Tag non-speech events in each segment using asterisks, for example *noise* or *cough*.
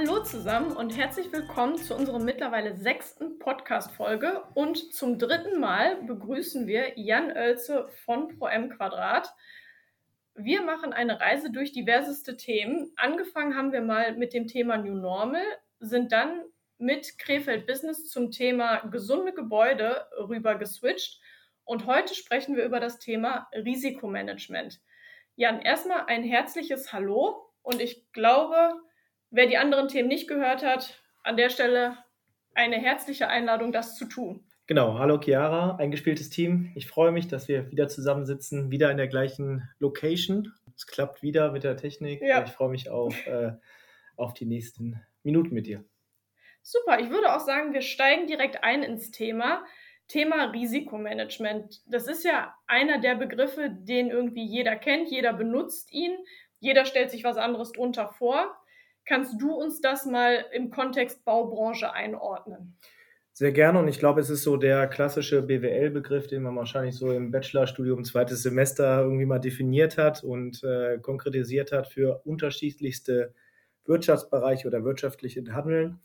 Hallo zusammen und herzlich willkommen zu unserer mittlerweile sechsten Podcast-Folge. Und zum dritten Mal begrüßen wir Jan Oelze von ProM Quadrat. Wir machen eine Reise durch diverseste Themen. Angefangen haben wir mal mit dem Thema New Normal, sind dann mit Krefeld Business zum Thema gesunde Gebäude rüber geswitcht. Und heute sprechen wir über das Thema Risikomanagement. Jan, erstmal ein herzliches Hallo. Und ich glaube, wer die anderen Themen nicht gehört hat, an der Stelle eine herzliche Einladung, das zu tun. Genau, hallo Chiara, eingespieltes Team. Ich freue mich, dass wir wieder zusammensitzen, wieder in der gleichen Location. Es klappt wieder mit der Technik. Ja. Ich freue mich auf, äh, auf die nächsten Minuten mit dir. Super, ich würde auch sagen, wir steigen direkt ein ins Thema. Thema Risikomanagement. Das ist ja einer der Begriffe, den irgendwie jeder kennt, jeder benutzt ihn, jeder stellt sich was anderes drunter vor. Kannst du uns das mal im Kontext Baubranche einordnen? Sehr gerne und ich glaube, es ist so der klassische BWL-Begriff, den man wahrscheinlich so im Bachelorstudium zweites Semester irgendwie mal definiert hat und äh, konkretisiert hat für unterschiedlichste Wirtschaftsbereiche oder wirtschaftliche Handeln.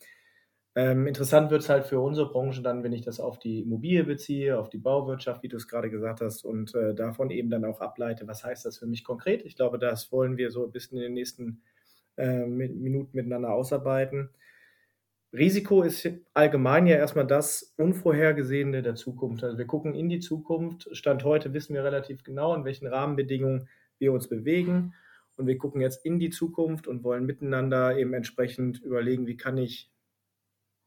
Ähm, interessant wird es halt für unsere Branche dann, wenn ich das auf die Immobilie beziehe, auf die Bauwirtschaft, wie du es gerade gesagt hast, und äh, davon eben dann auch ableite, was heißt das für mich konkret. Ich glaube, das wollen wir so ein bisschen in den nächsten äh, Minuten miteinander ausarbeiten. Risiko ist allgemein ja erstmal das Unvorhergesehene der Zukunft. Also wir gucken in die Zukunft. Stand heute wissen wir relativ genau, in welchen Rahmenbedingungen wir uns bewegen. Und wir gucken jetzt in die Zukunft und wollen miteinander eben entsprechend überlegen, wie kann ich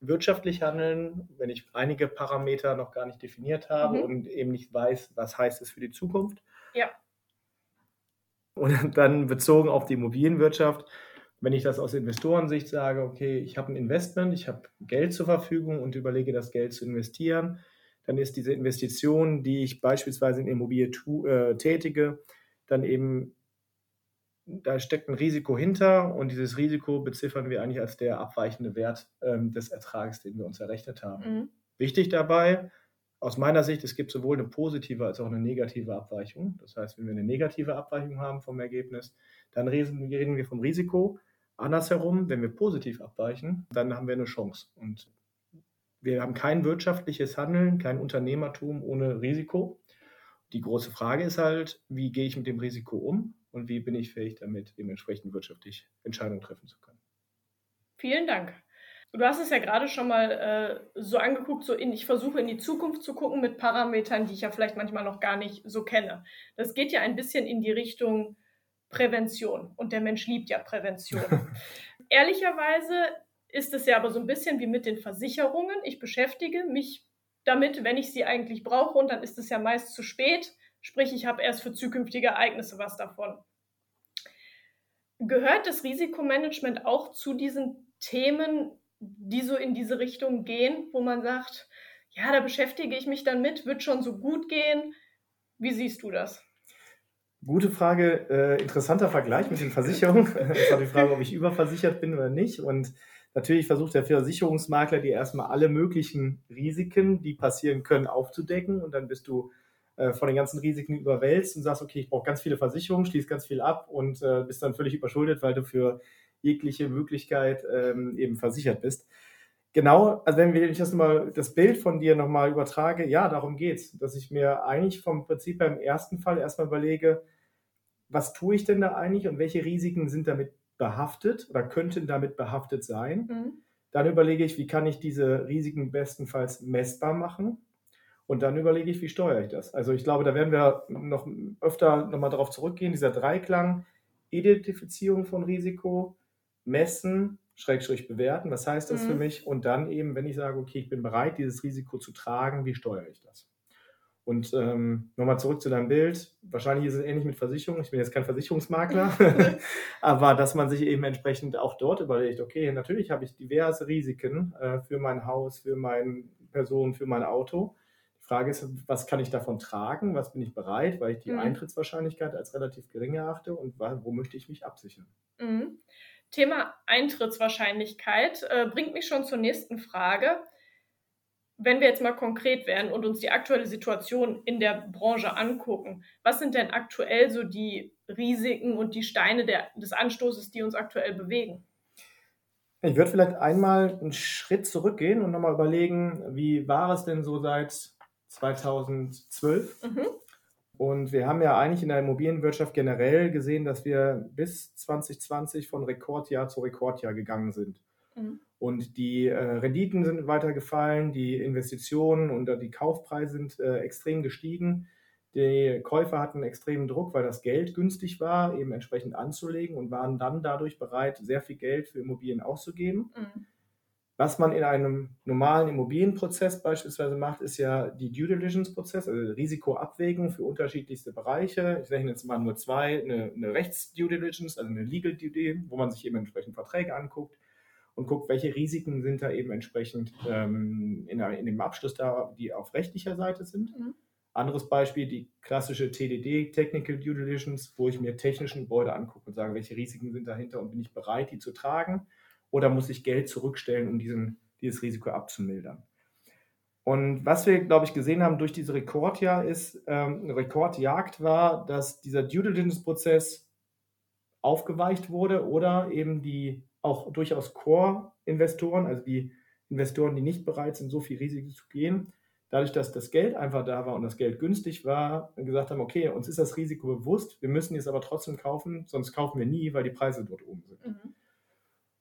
wirtschaftlich handeln, wenn ich einige Parameter noch gar nicht definiert habe mhm. und eben nicht weiß, was heißt es für die Zukunft. Ja. Und dann bezogen auf die Immobilienwirtschaft, wenn ich das aus Investorensicht sage, okay, ich habe ein Investment, ich habe Geld zur Verfügung und überlege, das Geld zu investieren, dann ist diese Investition, die ich beispielsweise in Immobilie tu, äh, tätige, dann eben, da steckt ein Risiko hinter und dieses Risiko beziffern wir eigentlich als der abweichende Wert ähm, des Ertrags, den wir uns errechnet haben. Mhm. Wichtig dabei, aus meiner Sicht, es gibt sowohl eine positive als auch eine negative Abweichung. Das heißt, wenn wir eine negative Abweichung haben vom Ergebnis, dann reden wir vom Risiko. Andersherum, wenn wir positiv abweichen, dann haben wir eine Chance. Und wir haben kein wirtschaftliches Handeln, kein Unternehmertum ohne Risiko. Die große Frage ist halt, wie gehe ich mit dem Risiko um und wie bin ich fähig damit, dementsprechend wirtschaftlich Entscheidungen treffen zu können. Vielen Dank. Du hast es ja gerade schon mal äh, so angeguckt, so in, ich versuche in die Zukunft zu gucken mit Parametern, die ich ja vielleicht manchmal noch gar nicht so kenne. Das geht ja ein bisschen in die Richtung, Prävention. Und der Mensch liebt ja Prävention. *laughs* Ehrlicherweise ist es ja aber so ein bisschen wie mit den Versicherungen. Ich beschäftige mich damit, wenn ich sie eigentlich brauche, und dann ist es ja meist zu spät. Sprich, ich habe erst für zukünftige Ereignisse was davon. Gehört das Risikomanagement auch zu diesen Themen, die so in diese Richtung gehen, wo man sagt, ja, da beschäftige ich mich dann mit, wird schon so gut gehen. Wie siehst du das? Gute Frage, äh, interessanter Vergleich mit den Versicherungen. *laughs* Es war die Frage, ob ich überversichert bin oder nicht. Und natürlich versucht der Versicherungsmakler dir erstmal alle möglichen Risiken, die passieren können, aufzudecken. Und dann bist du äh, von den ganzen Risiken überwälzt und sagst, okay, ich brauche ganz viele Versicherungen, schließ ganz viel ab und äh, bist dann völlig überschuldet, weil du für jegliche Möglichkeit ähm, eben versichert bist. Genau, also wenn ich das mal das Bild von dir nochmal übertrage, ja, darum geht's, dass ich mir eigentlich vom Prinzip her im ersten Fall erstmal überlege, was tue ich denn da eigentlich und welche Risiken sind damit behaftet oder könnten damit behaftet sein. Mhm. Dann überlege ich, wie kann ich diese Risiken bestenfalls messbar machen. Und dann überlege ich, wie steuere ich das. Also ich glaube, da werden wir noch öfter nochmal darauf zurückgehen, dieser Dreiklang, Identifizierung von Risiko, Messen, Schrägstrich bewerten, was heißt das mhm. für mich? Und dann eben, wenn ich sage, okay, ich bin bereit, dieses Risiko zu tragen, wie steuere ich das? Und ähm, nochmal zurück zu deinem Bild. Wahrscheinlich ist es ähnlich mit Versicherungen. Ich bin jetzt kein Versicherungsmakler, *laughs* *laughs* aber dass man sich eben entsprechend auch dort überlegt, okay, natürlich habe ich diverse Risiken äh, für mein Haus, für meine Person, für mein Auto. Die Frage ist, was kann ich davon tragen? Was bin ich bereit, weil ich die mhm. Eintrittswahrscheinlichkeit als relativ gering erachte und wo möchte ich mich absichern? Mhm. Thema Eintrittswahrscheinlichkeit äh, bringt mich schon zur nächsten Frage. Wenn wir jetzt mal konkret werden und uns die aktuelle Situation in der Branche angucken, was sind denn aktuell so die Risiken und die Steine der, des Anstoßes, die uns aktuell bewegen? Ich würde vielleicht einmal einen Schritt zurückgehen und nochmal überlegen, wie war es denn so seit 2012? Mhm. Und wir haben ja eigentlich in der Immobilienwirtschaft generell gesehen, dass wir bis 2020 von Rekordjahr zu Rekordjahr gegangen sind. Mhm. Und die äh, Renditen sind weiter gefallen, die Investitionen und die Kaufpreise sind äh, extrem gestiegen. Die Käufer hatten extremen Druck, weil das Geld günstig war, eben entsprechend anzulegen und waren dann dadurch bereit, sehr viel Geld für Immobilien auszugeben. Mhm. Was man in einem normalen Immobilienprozess beispielsweise macht, ist ja die Due Diligence-Prozess, also Risikoabwägung für unterschiedlichste Bereiche. Ich nenne jetzt mal nur zwei, eine, eine Rechts-Due Diligence, also eine Legal Due Diligence, wo man sich eben entsprechend Verträge anguckt und guckt, welche Risiken sind da eben entsprechend ähm, in, in, dem Abschluss da, die auf rechtlicher Seite sind. Mhm. Anderes Beispiel, die klassische TDD, Technical Due Diligence, wo ich mir technischen Gebäude angucke und sage, welche Risiken sind dahinter und bin ich bereit, die zu tragen oder muss ich Geld zurückstellen, um diesen, dieses Risiko abzumildern. Und was wir, glaube ich, gesehen haben durch diese Rekordjahr ist, ähm, Rekordjagd war, dass dieser Due Diligence-Prozess aufgeweicht wurde oder eben die auch durchaus Core-Investoren, also die Investoren, die nicht bereit sind, so viel Risiko zu gehen, dadurch, dass das Geld einfach da war und das Geld günstig war, gesagt haben, okay, uns ist das Risiko bewusst, wir müssen jetzt aber trotzdem kaufen, sonst kaufen wir nie, weil die Preise dort oben sind. Mhm.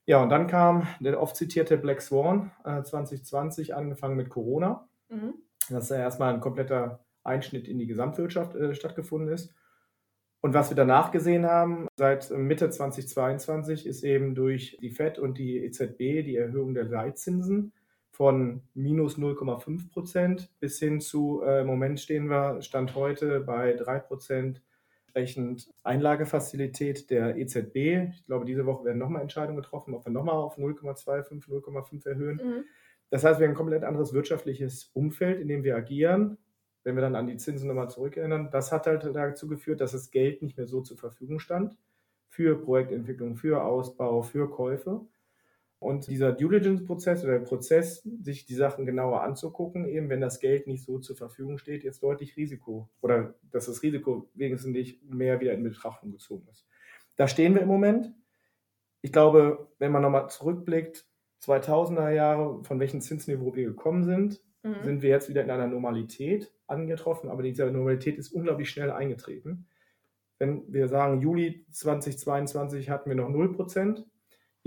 Ja, und dann kam der oft zitierte Black Swan äh, 2020, angefangen mit Corona. Mhm. Dass ja erstmal ein kompletter Einschnitt in die Gesamtwirtschaft äh, stattgefunden ist. Und was wir danach gesehen haben, seit Mitte 2022, ist eben durch die FED und die EZB die Erhöhung der Leitzinsen von minus 0,5 Prozent bis hin zu, äh, im Moment stehen wir, Stand heute bei 3 Prozent entsprechend Einlagefazilität der EZB. Ich glaube, diese Woche werden nochmal Entscheidungen getroffen, ob wir nochmal auf 0,25, 0,5 erhöhen. Mhm. Das heißt, wir haben ein komplett anderes wirtschaftliches Umfeld, in dem wir agieren. Wenn wir dann an die Zinsen nochmal zurückerinnern, das hat halt dazu geführt, dass das Geld nicht mehr so zur Verfügung stand für Projektentwicklung, für Ausbau, für Käufe. Und dieser Due Diligence-Prozess oder der Prozess, sich die Sachen genauer anzugucken, eben wenn das Geld nicht so zur Verfügung steht, jetzt deutlich Risiko oder dass das Risiko wenigstens nicht mehr wieder in Betrachtung gezogen ist. Da stehen wir im Moment. Ich glaube, wenn man nochmal zurückblickt, 2000er Jahre, von welchem Zinsniveau wir gekommen sind, mhm. sind wir jetzt wieder in einer Normalität angetroffen, aber diese Normalität ist unglaublich schnell eingetreten. Wenn wir sagen, Juli 2022 hatten wir noch 0 Prozent,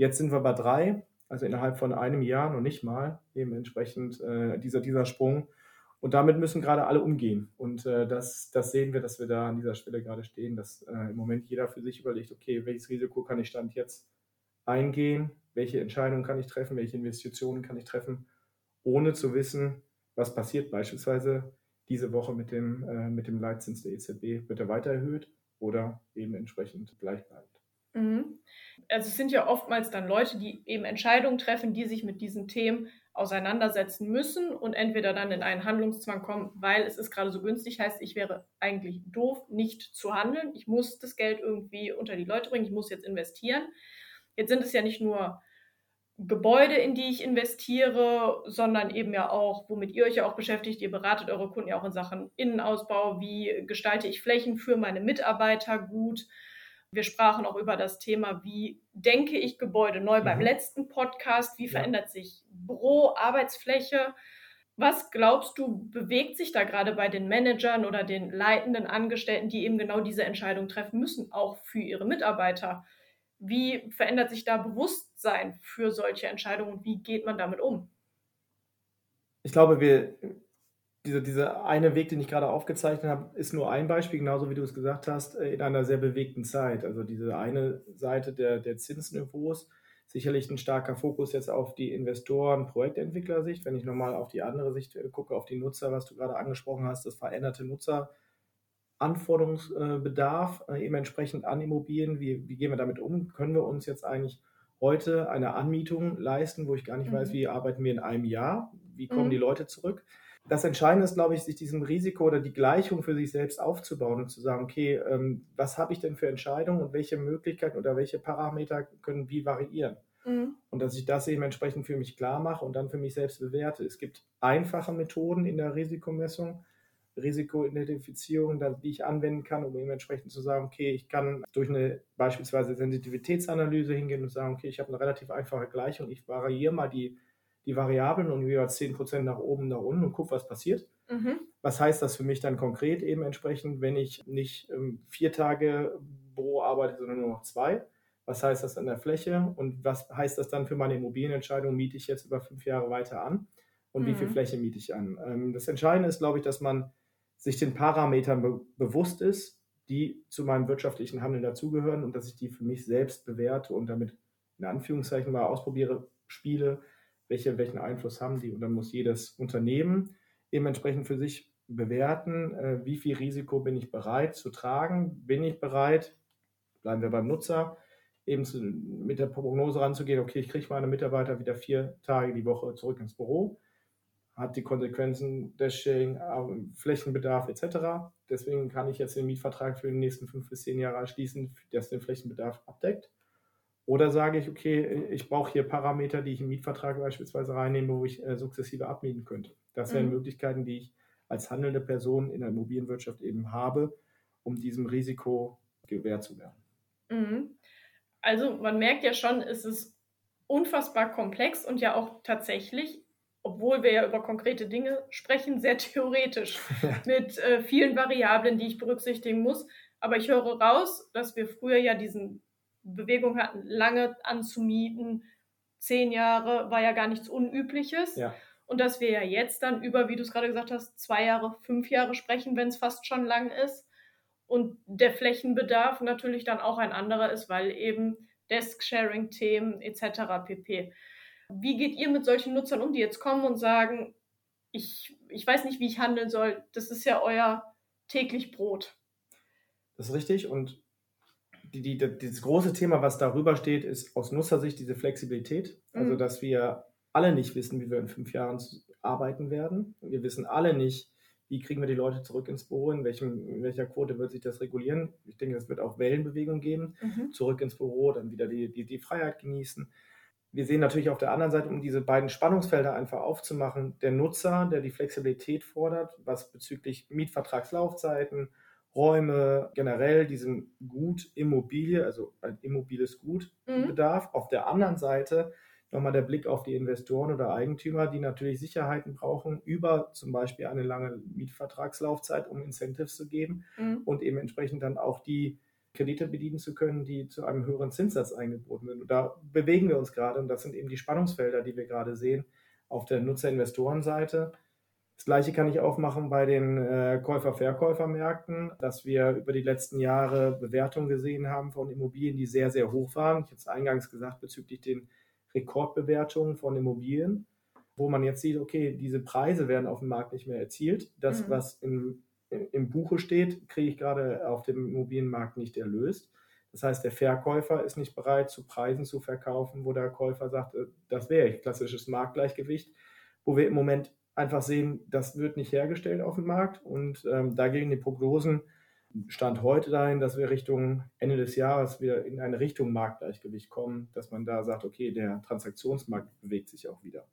Jetzt sind wir bei drei, also innerhalb von einem Jahr noch nicht mal, eben entsprechend äh, dieser, dieser Sprung. Und damit müssen gerade alle umgehen. Und äh, das, das sehen wir, dass wir da an dieser Stelle gerade stehen, dass äh, im Moment jeder für sich überlegt, okay, welches Risiko kann ich Stand jetzt eingehen, welche Entscheidungen kann ich treffen, welche Investitionen kann ich treffen, ohne zu wissen, was passiert beispielsweise diese Woche mit dem, äh, mit dem Leitzins der EZB. Wird er weiter erhöht oder eben entsprechend gleichbleibend? Mhm. Also es sind ja oftmals dann Leute, die eben Entscheidungen treffen, die sich mit diesen Themen auseinandersetzen müssen und entweder dann in einen Handlungszwang kommen, weil es ist gerade so günstig, heißt, ich wäre eigentlich doof, nicht zu handeln. Ich muss das Geld irgendwie unter die Leute bringen, ich muss jetzt investieren. Jetzt sind es ja nicht nur Gebäude, in die ich investiere, sondern eben ja auch, womit ihr euch ja auch beschäftigt. Ihr beratet eure Kunden ja auch in Sachen Innenausbau. Wie gestalte ich Flächen für meine Mitarbeiter gut? Wir sprachen auch über das Thema, wie denke ich Gebäude neu mhm. beim letzten Podcast, wie ja. verändert sich Büro, Arbeitsfläche. Was glaubst du, bewegt sich da gerade bei den Managern oder den leitenden Angestellten, die eben genau diese Entscheidung treffen müssen, auch für ihre Mitarbeiter? Wie verändert sich da Bewusstsein für solche Entscheidungen und wie geht man damit um? Ich glaube, wir, dieser diese eine Weg, den ich gerade aufgezeichnet habe, ist nur ein Beispiel, genauso wie du es gesagt hast, äh, in einer sehr bewegten Zeit. Also diese eine Seite der, der Zinsniveaus, sicherlich ein starker Fokus jetzt auf die Investoren, Projektentwickler-Sicht. Wenn ich nochmal auf die andere Sicht äh, gucke, auf die Nutzer, was du gerade angesprochen hast, das veränderte Nutzeranforderungsbedarf äh, eben entsprechend an Immobilien. Wie, wie gehen wir damit um? Können wir uns jetzt eigentlich heute eine Anmietung leisten, wo ich gar nicht mhm. weiß, wie arbeiten wir in einem Jahr? Wie kommen mhm. die Leute zurück? Das Entscheidende ist, glaube ich, sich diesem Risiko oder die Gleichung für sich selbst aufzubauen und zu sagen, okay, ähm, was habe ich denn für Entscheidungen und welche Möglichkeiten oder welche Parameter können wie variieren? Mhm. Und dass ich das eben entsprechend für mich klar mache und dann für mich selbst bewerte. Es gibt einfache Methoden in der Risikomessung, Risikoidentifizierung, die ich anwenden kann, um eben entsprechend zu sagen, okay, ich kann durch eine beispielsweise Sensitivitätsanalyse hingehen und sagen, okay, ich habe eine relativ einfache Gleichung, ich variiere mal die, die Variablen und jeweils 10% nach oben, nach unten und gucke, was passiert. Mhm. Was heißt das für mich dann konkret eben entsprechend, wenn ich nicht ähm, vier Tage Büro arbeite, sondern nur noch zwei? Was heißt das an der Fläche und was heißt das dann für meine Immobilienentscheidung? Miete ich jetzt über fünf Jahre weiter an und mhm. wie viel mhm. Fläche miete ich an? Ähm, das Entscheidende ist, glaube ich, dass man sich den Parametern be bewusst ist, die zu meinem wirtschaftlichen Handeln dazugehören und dass ich die für mich selbst bewerte und damit in Anführungszeichen mal ausprobiere, spiele, welche, welchen Einfluss haben die. Und dann muss jedes Unternehmen eben entsprechend für sich bewerten, äh, wie viel Risiko bin ich bereit zu tragen, bin ich bereit, bleiben wir beim Nutzer, eben zu, mit der Prognose ranzugehen, okay, ich kriege meine Mitarbeiter wieder vier Tage die Woche zurück ins Büro, hat die Konsequenzen Desk-Sharing, äh, Flächenbedarf etc. Deswegen kann ich jetzt den Mietvertrag für die nächsten fünf bis zehn Jahre schließen, der den Flächenbedarf abdeckt. Oder sage ich, okay, ich brauche hier Parameter, die ich im Mietvertrag beispielsweise reinnehme, wo ich äh, sukzessive abmieten könnte. Das wären mhm. Möglichkeiten, die ich als handelnde Person in der Immobilienwirtschaft eben habe, um diesem Risiko gewähr zu werden. Mhm. Also man merkt ja schon, es ist unfassbar komplex und ja auch tatsächlich, obwohl wir ja über konkrete Dinge sprechen, sehr theoretisch *laughs* mit äh, vielen Variablen, die ich berücksichtigen muss. Aber ich höre raus, dass wir früher ja diesen Bewegung hatten, lange anzumieten. Zehn Jahre war ja gar nichts Unübliches. Ja. Und dass wir ja jetzt dann über, wie du es gerade gesagt hast, zwei Jahre, fünf Jahre sprechen, wenn es fast schon lang ist und der Flächenbedarf natürlich dann auch ein anderer ist, weil eben Desk-Sharing-Themen etc. pp. Wie geht ihr mit solchen Nutzern um, die jetzt kommen und sagen, ich, ich weiß nicht, wie ich handeln soll, das ist ja euer täglich Brot? Das ist richtig und die, die, das große Thema, was darüber steht, ist aus Nutzersicht diese Flexibilität. Also, mhm. dass wir alle nicht wissen, wie wir in fünf Jahren arbeiten werden. Wir wissen alle nicht, wie kriegen wir die Leute zurück ins Büro, in, welchem, in welcher Quote wird sich das regulieren. Ich denke, es wird auch Wellenbewegung geben, mhm. zurück ins Büro, dann wieder die, die, die Freiheit genießen. Wir sehen natürlich auf der anderen Seite, um diese beiden Spannungsfelder einfach aufzumachen, der Nutzer, der die Flexibilität fordert, was bezüglich Mietvertragslaufzeiten, Räume, generell diesem Gut Immobilie, also ein immobiles Gut mhm. bedarf. Auf der anderen Seite nochmal der Blick auf die Investoren oder Eigentümer, die natürlich Sicherheiten brauchen, über zum Beispiel eine lange Mietvertragslaufzeit, um Incentives zu geben mhm. und eben entsprechend dann auch die Kredite bedienen zu können, die zu einem höheren Zinssatz eingeboten sind. Und da bewegen wir uns gerade und das sind eben die Spannungsfelder, die wir gerade sehen auf der Nutzer-Investoren-Seite. Das gleiche kann ich auch machen bei den äh, Käufer-Verkäufer-Märkten, dass wir über die letzten Jahre Bewertungen gesehen haben von Immobilien, die sehr, sehr hoch waren. Ich habe es eingangs gesagt bezüglich den Rekordbewertungen von Immobilien, wo man jetzt sieht, okay, diese Preise werden auf dem Markt nicht mehr erzielt. Das, mhm. was im, im Buche steht, kriege ich gerade auf dem Immobilienmarkt nicht erlöst. Das heißt, der Verkäufer ist nicht bereit, zu Preisen zu verkaufen, wo der Käufer sagt, äh, das wäre klassisches Marktgleichgewicht, wo wir im Moment einfach sehen, das wird nicht hergestellt auf dem Markt und ähm, da gehen die Prognosen Stand heute dahin, dass wir Richtung Ende des Jahres wieder in eine Richtung Marktgleichgewicht kommen, dass man da sagt, okay, der Transaktionsmarkt bewegt sich auch wieder.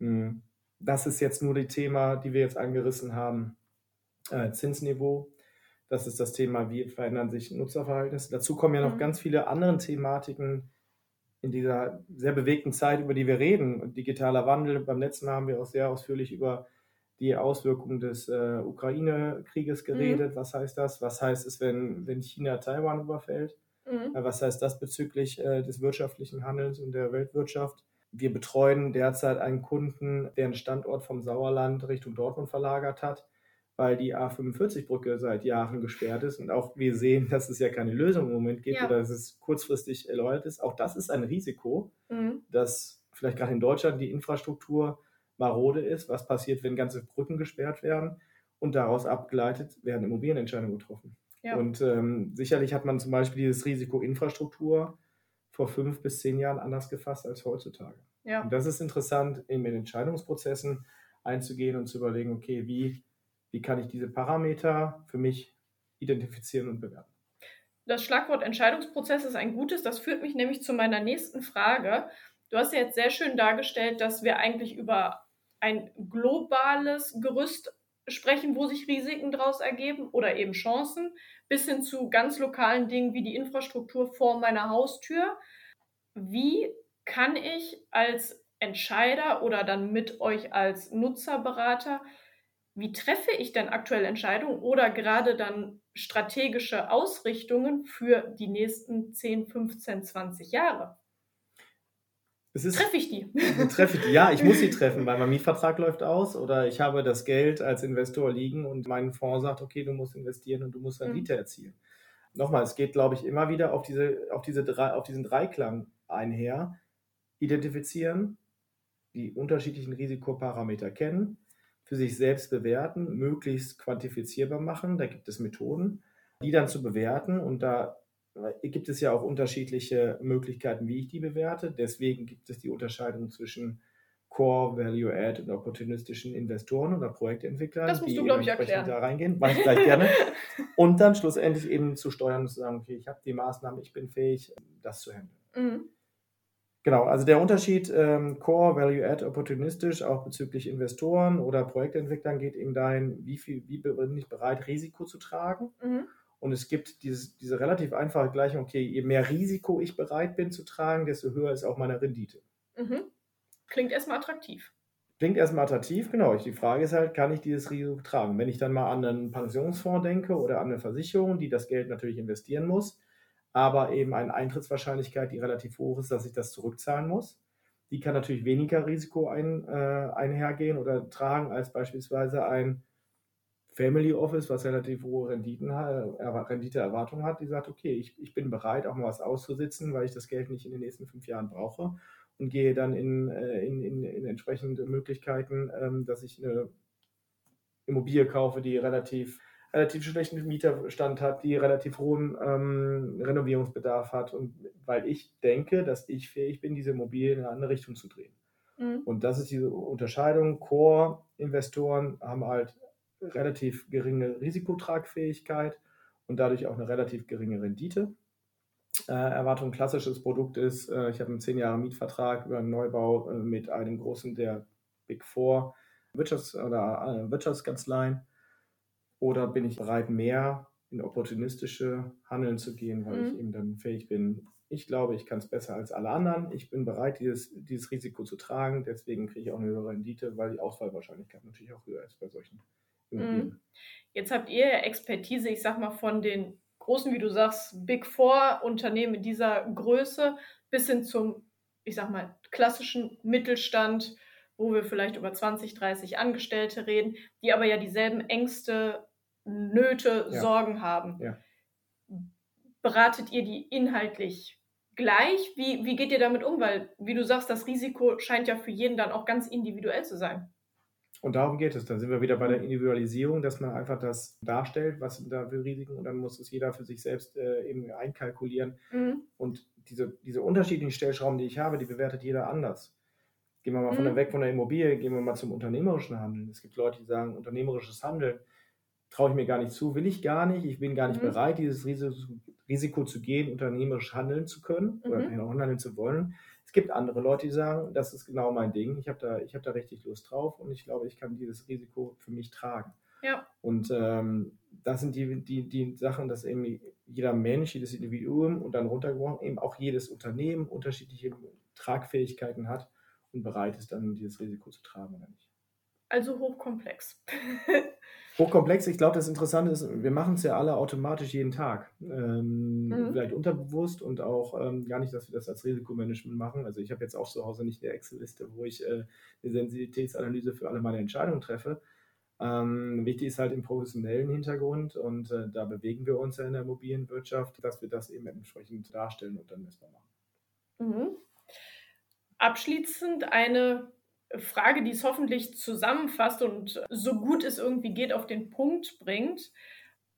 Hm, das ist jetzt nur die Thema, die wir jetzt angerissen haben, äh, Zinsniveau. Das ist das Thema, wie verändern sich Nutzerverhältnisse. Dazu kommen ja noch mhm. ganz viele andere Thematiken in dieser sehr bewegten Zeit, über die wir reden. Digitaler Wandel. Beim letzten Mal haben wir auch sehr ausführlich über die Auswirkungen des äh, Ukraine-Krieges geredet. Mhm. Was heißt das? Was heißt es, wenn, wenn China Taiwan überfällt? Mhm. Äh, was heißt das bezüglich äh, des wirtschaftlichen Handelns und der Weltwirtschaft? Wir betreuen derzeit einen Kunden, der einen Standort vom Sauerland Richtung Dortmund verlagert hat, weil die A45-Brücke seit Jahren gesperrt ist. Und auch wir sehen, dass es ja keine Lösung im Moment gibt ja. oder dass es kurzfristig erläutert ist. Auch das ist ein Risiko, mhm. dass vielleicht gerade in Deutschland die Infrastruktur marode ist, was passiert, wenn ganze Brücken gesperrt werden und daraus abgeleitet werden Immobilienentscheidungen getroffen. Ja. Und ähm, sicherlich hat man zum Beispiel dieses Risiko Infrastruktur vor fünf bis zehn Jahren anders gefasst als heutzutage. Ja. Und das ist interessant, in den Entscheidungsprozessen einzugehen und zu überlegen, okay, wie, wie kann ich diese Parameter für mich identifizieren und bewerten. Das Schlagwort Entscheidungsprozess ist ein gutes. Das führt mich nämlich zu meiner nächsten Frage. Du hast ja jetzt sehr schön dargestellt, dass wir eigentlich über ein globales Gerüst sprechen, wo sich Risiken daraus ergeben oder eben Chancen, bis hin zu ganz lokalen Dingen wie die Infrastruktur vor meiner Haustür. Wie kann ich als Entscheider oder dann mit euch als Nutzerberater, wie treffe ich denn aktuell Entscheidungen oder gerade dann strategische Ausrichtungen für die nächsten 10, 15, 20 Jahre? treffe ich die? *laughs* treffe ich die? Ja, ich muss sie *laughs* treffen, weil mein Mietvertrag läuft aus oder ich habe das Geld als Investor liegen und mein Fonds sagt, okay, du musst investieren und du musst Rendite mhm. erzielen. Nochmal, es geht, glaube ich, immer wieder auf, diese, auf, diese drei, auf diesen Dreiklang einher. Identifizieren, die unterschiedlichen Risikoparameter kennen, für sich selbst bewerten, möglichst quantifizierbar machen. Da gibt es Methoden, die dann zu bewerten und da gibt es ja auch unterschiedliche Möglichkeiten, wie ich die bewerte. Deswegen gibt es die Unterscheidung zwischen Core, Value Add und opportunistischen Investoren oder Projektentwicklern, das musst die du, glaube ich, erklären. da reingehen. Mache ich gleich gerne. *laughs* und dann schlussendlich eben zu steuern und zu sagen, okay, ich habe die Maßnahmen, ich bin fähig, das zu handeln. Mhm. Genau, also der Unterschied ähm, Core, Value Add, opportunistisch, auch bezüglich Investoren oder Projektentwicklern geht eben dahin, wie viel, wie bin ich bereit, Risiko zu tragen. Mhm. Und es gibt dieses, diese relativ einfache Gleichung, okay, je mehr Risiko ich bereit bin zu tragen, desto höher ist auch meine Rendite. Mhm. Klingt erstmal attraktiv. Klingt erstmal attraktiv, genau. Die Frage ist halt, kann ich dieses Risiko tragen? Wenn ich dann mal an einen Pensionsfonds denke oder an eine Versicherung, die das Geld natürlich investieren muss, aber eben eine Eintrittswahrscheinlichkeit, die relativ hoch ist, dass ich das zurückzahlen muss. Die kann natürlich weniger Risiko ein, äh, einhergehen oder tragen als beispielsweise ein Family Office, was relativ hohe Renditen, Renditeerwartungen hat, die sagt, okay, ich, ich bin bereit, auch mal was auszusitzen, weil ich das Geld nicht in den nächsten fünf Jahren brauche und gehe dann in, äh, in, in, in entsprechende Möglichkeiten, ähm, dass ich eine Immobilie kaufe, die relativ relativ schlechten Mieterstand hat, die relativ hohen ähm, Renovierungsbedarf hat und weil ich denke, dass ich fähig bin, diese Immobilie in eine andere Richtung zu drehen. Mhm. Und das ist diese Unterscheidung. Core-Investoren haben halt relativ geringe Risikotragfähigkeit und dadurch auch eine relativ geringe Rendite. Äh, Erwartung klassisches Produkt ist, äh, ich habe einen 10 Jahre Mietvertrag über einen Neubau äh, mit einem großen der Big Four Wirtschafts- oder äh, Wirtschaftskanzleien. Oder bin ich bereit, mehr in opportunistische Handeln zu gehen, weil mhm. ich eben dann fähig bin, ich glaube, ich kann es besser als alle anderen. Ich bin bereit, dieses, dieses Risiko zu tragen. Deswegen kriege ich auch eine höhere Rendite, weil die Auswahlwahrscheinlichkeit natürlich auch höher ist bei solchen Mhm. Jetzt habt ihr Expertise, ich sag mal, von den großen, wie du sagst, Big Four Unternehmen dieser Größe bis hin zum, ich sag mal, klassischen Mittelstand, wo wir vielleicht über 20, 30 Angestellte reden, die aber ja dieselben Ängste, Nöte, ja. Sorgen haben. Ja. Beratet ihr die inhaltlich gleich? Wie, wie geht ihr damit um? Weil, wie du sagst, das Risiko scheint ja für jeden dann auch ganz individuell zu sein. Und darum geht es. Dann sind wir wieder bei der Individualisierung, dass man einfach das darstellt, was sind da für Risiken und dann muss es jeder für sich selbst äh, eben einkalkulieren. Mhm. Und diese, diese unterschiedlichen Stellschrauben, die ich habe, die bewertet jeder anders. Gehen wir mal mhm. von der, weg von der Immobilie, gehen wir mal zum unternehmerischen Handeln. Es gibt Leute, die sagen, unternehmerisches Handeln traue ich mir gar nicht zu, will ich gar nicht, ich bin gar nicht mhm. bereit, dieses Risiko, zu gehen, unternehmerisch handeln zu können oder mhm. handeln zu wollen. Es gibt andere Leute, die sagen, das ist genau mein Ding, ich habe da, hab da richtig Lust drauf und ich glaube, ich kann dieses Risiko für mich tragen. Ja. Und ähm, das sind die, die, die Sachen, dass eben jeder Mensch, jedes Individuum und dann runtergebrochen eben auch jedes Unternehmen unterschiedliche Tragfähigkeiten hat und bereit ist, dann dieses Risiko zu tragen oder nicht. Also hochkomplex. *laughs* hochkomplex. Ich glaube, das Interessante ist, wir machen es ja alle automatisch jeden Tag. Ähm, mhm. Vielleicht unterbewusst und auch ähm, gar nicht, dass wir das als Risikomanagement machen. Also ich habe jetzt auch zu Hause nicht eine Excel-Liste, wo ich äh, eine Sensitivitätsanalyse für alle meine Entscheidungen treffe. Ähm, wichtig ist halt im professionellen Hintergrund und äh, da bewegen wir uns ja in der mobilen Wirtschaft, dass wir das eben entsprechend darstellen und dann messbar machen. Mhm. Abschließend eine Frage, die es hoffentlich zusammenfasst und so gut es irgendwie geht auf den Punkt bringt.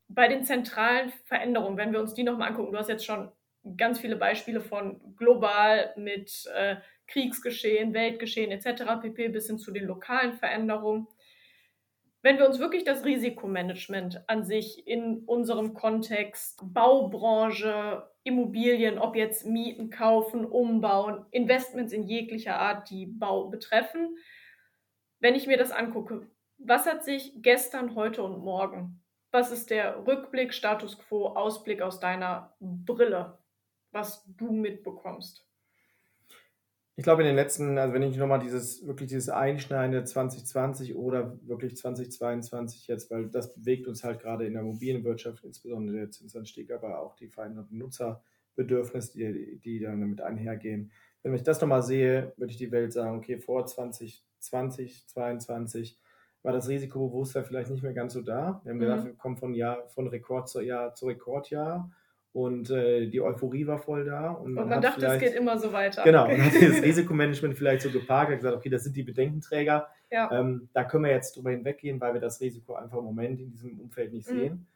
Bei den zentralen Veränderungen, wenn wir uns die nochmal angucken, du hast jetzt schon ganz viele Beispiele von global mit äh, Kriegsgeschehen, Weltgeschehen etc. pp. bis hin zu den lokalen Veränderungen. Wenn wir uns wirklich das Risikomanagement an sich in unserem Kontext Baubranche, Immobilien, ob jetzt Mieten, Kaufen, Umbauen, Investments in jeglicher Art, die Bau betreffen, wenn ich mir das angucke, Was hat sich gestern, heute und morgen? Was ist der Rückblick, Status quo, Ausblick aus deiner Brille, was du mitbekommst? Ich glaube, in den letzten, also wenn ich nochmal dieses, wirklich dieses Einschneidende 2020 oder wirklich 2022 jetzt, weil das bewegt uns halt gerade in der mobilen Wirtschaft, insbesondere der Zinsanstieg, aber auch die veränderten Nutzerbedürfnisse, die, die dann damit einhergehen. Wenn ich das nochmal sehe, würde ich die Welt sagen, okay, vor 2020, 2022 war das Risikobewusstsein vielleicht nicht mehr ganz so da. Wir haben mhm. gesagt, wir kommen von Jahr, von Rekord zu Jahr zu Rekordjahr und äh, die Euphorie war voll da. Und man, und man dachte, es geht immer so weiter. Genau, man hat *laughs* das Risikomanagement vielleicht so geparkt, hat gesagt, okay, das sind die Bedenkenträger. Ja. Ähm, da können wir jetzt drüber hinweggehen, weil wir das Risiko einfach im Moment in diesem Umfeld nicht mhm. sehen.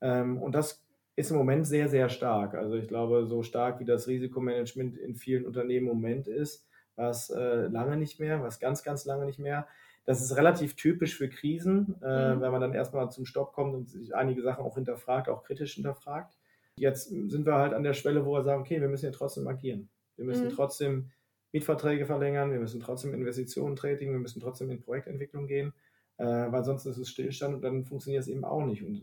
Ähm, und das ist im Moment sehr, sehr stark. Also ich glaube, so stark wie das Risikomanagement in vielen Unternehmen im Moment ist, war es äh, lange nicht mehr, was ganz, ganz lange nicht mehr. Das ist relativ typisch für Krisen, äh, mhm. wenn man dann erstmal zum Stopp kommt und sich einige Sachen auch hinterfragt, auch kritisch hinterfragt. Jetzt sind wir halt an der Schwelle, wo wir sagen, okay, wir müssen ja trotzdem agieren. Wir müssen mhm. trotzdem Mietverträge verlängern, wir müssen trotzdem Investitionen tätigen, wir müssen trotzdem in Projektentwicklung gehen, äh, weil sonst ist es Stillstand und dann funktioniert es eben auch nicht. Und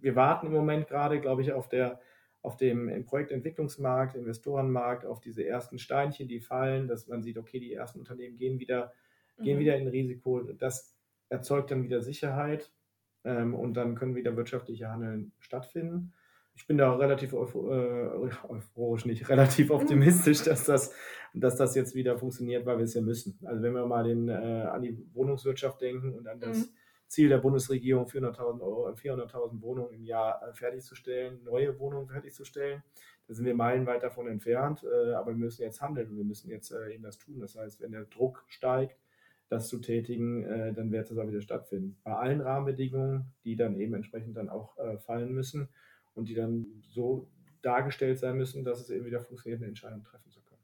wir warten im Moment gerade, glaube ich, auf der auf dem Projektentwicklungsmarkt, Investorenmarkt, auf diese ersten Steinchen, die fallen, dass man sieht, okay, die ersten Unternehmen gehen wieder, mhm. gehen wieder in Risiko. Das erzeugt dann wieder Sicherheit ähm, und dann können wieder wirtschaftliche Handeln stattfinden ich bin da relativ äh, euphorisch, nicht, *laughs* relativ optimistisch, dass das, dass das jetzt wieder funktioniert, weil wir es ja müssen. Also wenn wir mal den, äh, an die Wohnungswirtschaft denken und an das mhm. Ziel der Bundesregierung, 400.000 400 Wohnungen im Jahr äh, fertigzustellen, neue Wohnungen fertigzustellen, da sind wir meilenweit davon entfernt, äh, aber wir müssen jetzt handeln und wir müssen jetzt äh, eben das tun. Das heißt, wenn der Druck steigt, das zu tätigen, äh, dann wird es auch wieder stattfinden. Bei allen Rahmenbedingungen, die dann eben entsprechend dann auch fallen müssen und die dann so dargestellt sein müssen, dass es eben wieder funktioniert, eine Entscheidung treffen zu können.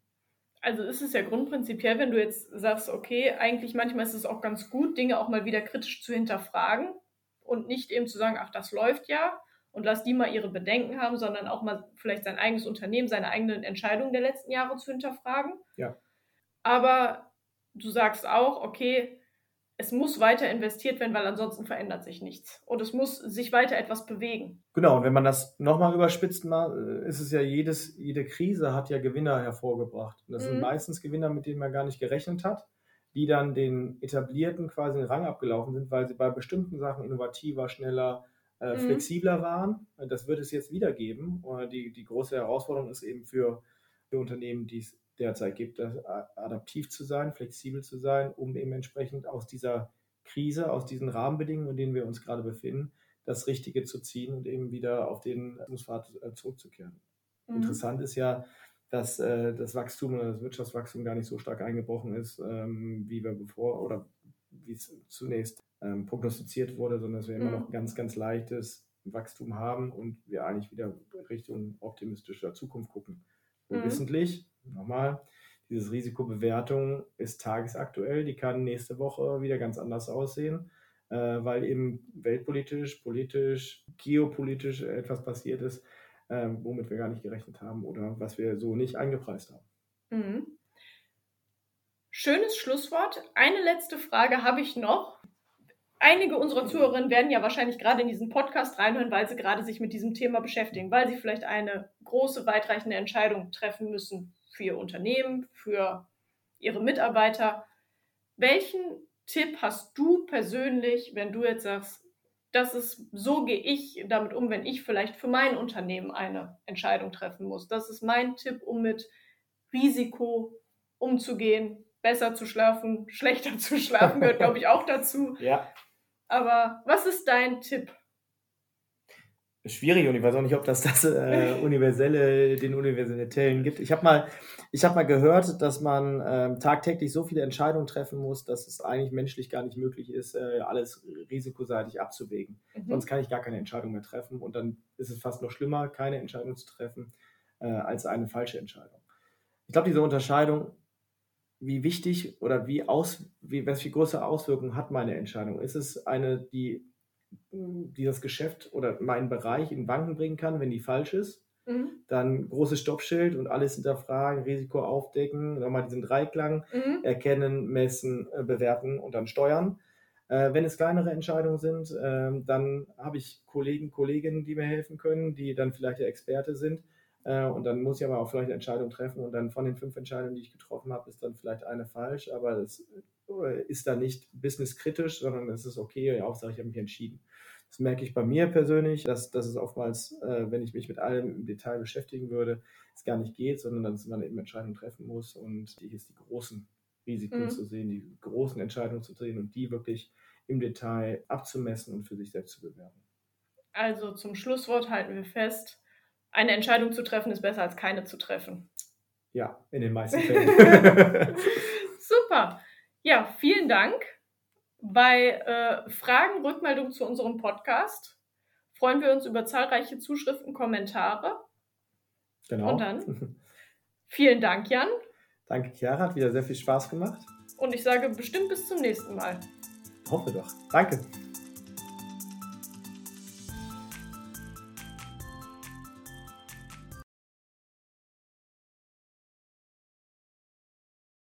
Also ist es ja grundprinzipiell, wenn du jetzt sagst, okay, eigentlich manchmal ist es auch ganz gut, Dinge auch mal wieder kritisch zu hinterfragen und nicht eben zu sagen, ach, das läuft ja und lass die mal ihre Bedenken haben, sondern auch mal vielleicht sein eigenes Unternehmen, seine eigenen Entscheidungen der letzten Jahre zu hinterfragen. Ja. Aber du sagst auch, okay, es muss weiter investiert werden, weil ansonsten verändert sich nichts. Und es muss sich weiter etwas bewegen. Genau, und wenn man das nochmal überspitzt, mal, ist es ja jedes, jede Krise hat ja Gewinner hervorgebracht. Und das mhm. sind meistens Gewinner, mit denen man gar nicht gerechnet hat, die dann den etablierten quasi den Rang abgelaufen sind, weil sie bei bestimmten Sachen innovativer, schneller, äh, mhm. flexibler waren. Das wird es jetzt wieder geben. Die, die große Herausforderung ist eben für, für Unternehmen, die es derzeit gibt, adaptiv zu sein, flexibel zu sein, um eben entsprechend aus dieser Krise, aus diesen Rahmenbedingungen, in denen wir uns gerade befinden, das Richtige zu ziehen und eben wieder auf den Pfad äh, zurückzukehren. Mhm. Interessant ist ja, dass äh, das Wachstum oder das Wirtschaftswachstum gar nicht so stark eingebrochen ist, ähm, wie wir bevor oder wie es zunächst ähm, prognostiziert wurde, sondern dass wir mhm. immer noch ganz, ganz leichtes Wachstum haben und wir eigentlich wieder Richtung optimistischer Zukunft gucken. Mhm. Wissentlich, nochmal, diese Risikobewertung ist tagesaktuell, die kann nächste Woche wieder ganz anders aussehen, äh, weil eben weltpolitisch, politisch, geopolitisch etwas passiert ist, äh, womit wir gar nicht gerechnet haben oder was wir so nicht eingepreist haben. Mhm. Schönes Schlusswort. Eine letzte Frage habe ich noch. Einige unserer Zuhörerinnen werden ja wahrscheinlich gerade in diesen Podcast reinhören, weil sie gerade sich mit diesem Thema beschäftigen, weil sie vielleicht eine große, weitreichende Entscheidung treffen müssen für ihr Unternehmen, für ihre Mitarbeiter. Welchen Tipp hast du persönlich, wenn du jetzt sagst, das ist, so gehe ich damit um, wenn ich vielleicht für mein Unternehmen eine Entscheidung treffen muss. Das ist mein Tipp, um mit Risiko umzugehen, besser zu schlafen, *laughs* schlechter zu schlafen, gehört, *laughs* glaube ich, auch dazu. Ja. Aber was ist dein Tipp? Schwierig und ich weiß auch nicht, ob das das äh, universelle, den universellen gibt. Ich habe mal, ich habe mal gehört, dass man ähm, tagtäglich so viele Entscheidungen treffen muss, dass es eigentlich menschlich gar nicht möglich ist, äh, alles risikoseitig abzuwägen. Mhm. Sonst kann ich gar keine Entscheidung mehr treffen und dann ist es fast noch schlimmer, keine Entscheidung zu treffen äh, als eine falsche Entscheidung. Ich glaube, diese Unterscheidung, wie wichtig oder wie aus, wie, welche große Auswirkungen hat meine Entscheidung? Ist es eine, die die das Geschäft oder meinen Bereich in Banken bringen kann, wenn die falsch ist. Mhm. Dann großes Stoppschild und alles hinterfragen, Risiko aufdecken, nochmal diesen Dreiklang, mhm. erkennen, messen, äh, bewerten und dann steuern. Äh, wenn es kleinere Entscheidungen sind, äh, dann habe ich Kollegen, Kolleginnen, die mir helfen können, die dann vielleicht der Experte sind. Äh, und dann muss ich aber auch vielleicht eine Entscheidung treffen. Und dann von den fünf Entscheidungen, die ich getroffen habe, ist dann vielleicht eine falsch. Aber das ist dann nicht businesskritisch, sondern es ist okay. Hauptsache, ich habe mich entschieden. Das merke ich bei mir persönlich, dass, dass es oftmals, äh, wenn ich mich mit allem im Detail beschäftigen würde, es gar nicht geht, sondern dass man eben Entscheidungen treffen muss und die ist die großen Risiken mhm. zu sehen, die großen Entscheidungen zu sehen und die wirklich im Detail abzumessen und für sich selbst zu bewerten. Also zum Schlusswort halten wir fest, eine Entscheidung zu treffen ist besser als keine zu treffen. Ja, in den meisten Fällen. *laughs* *laughs* Super. Ja, vielen Dank. Bei äh, Fragen, Rückmeldungen zu unserem Podcast freuen wir uns über zahlreiche Zuschriften, Kommentare. Genau. Und dann *laughs* vielen Dank, Jan. Danke, Chiara. Hat wieder sehr viel Spaß gemacht. Und ich sage bestimmt bis zum nächsten Mal. Hoffe doch. Danke.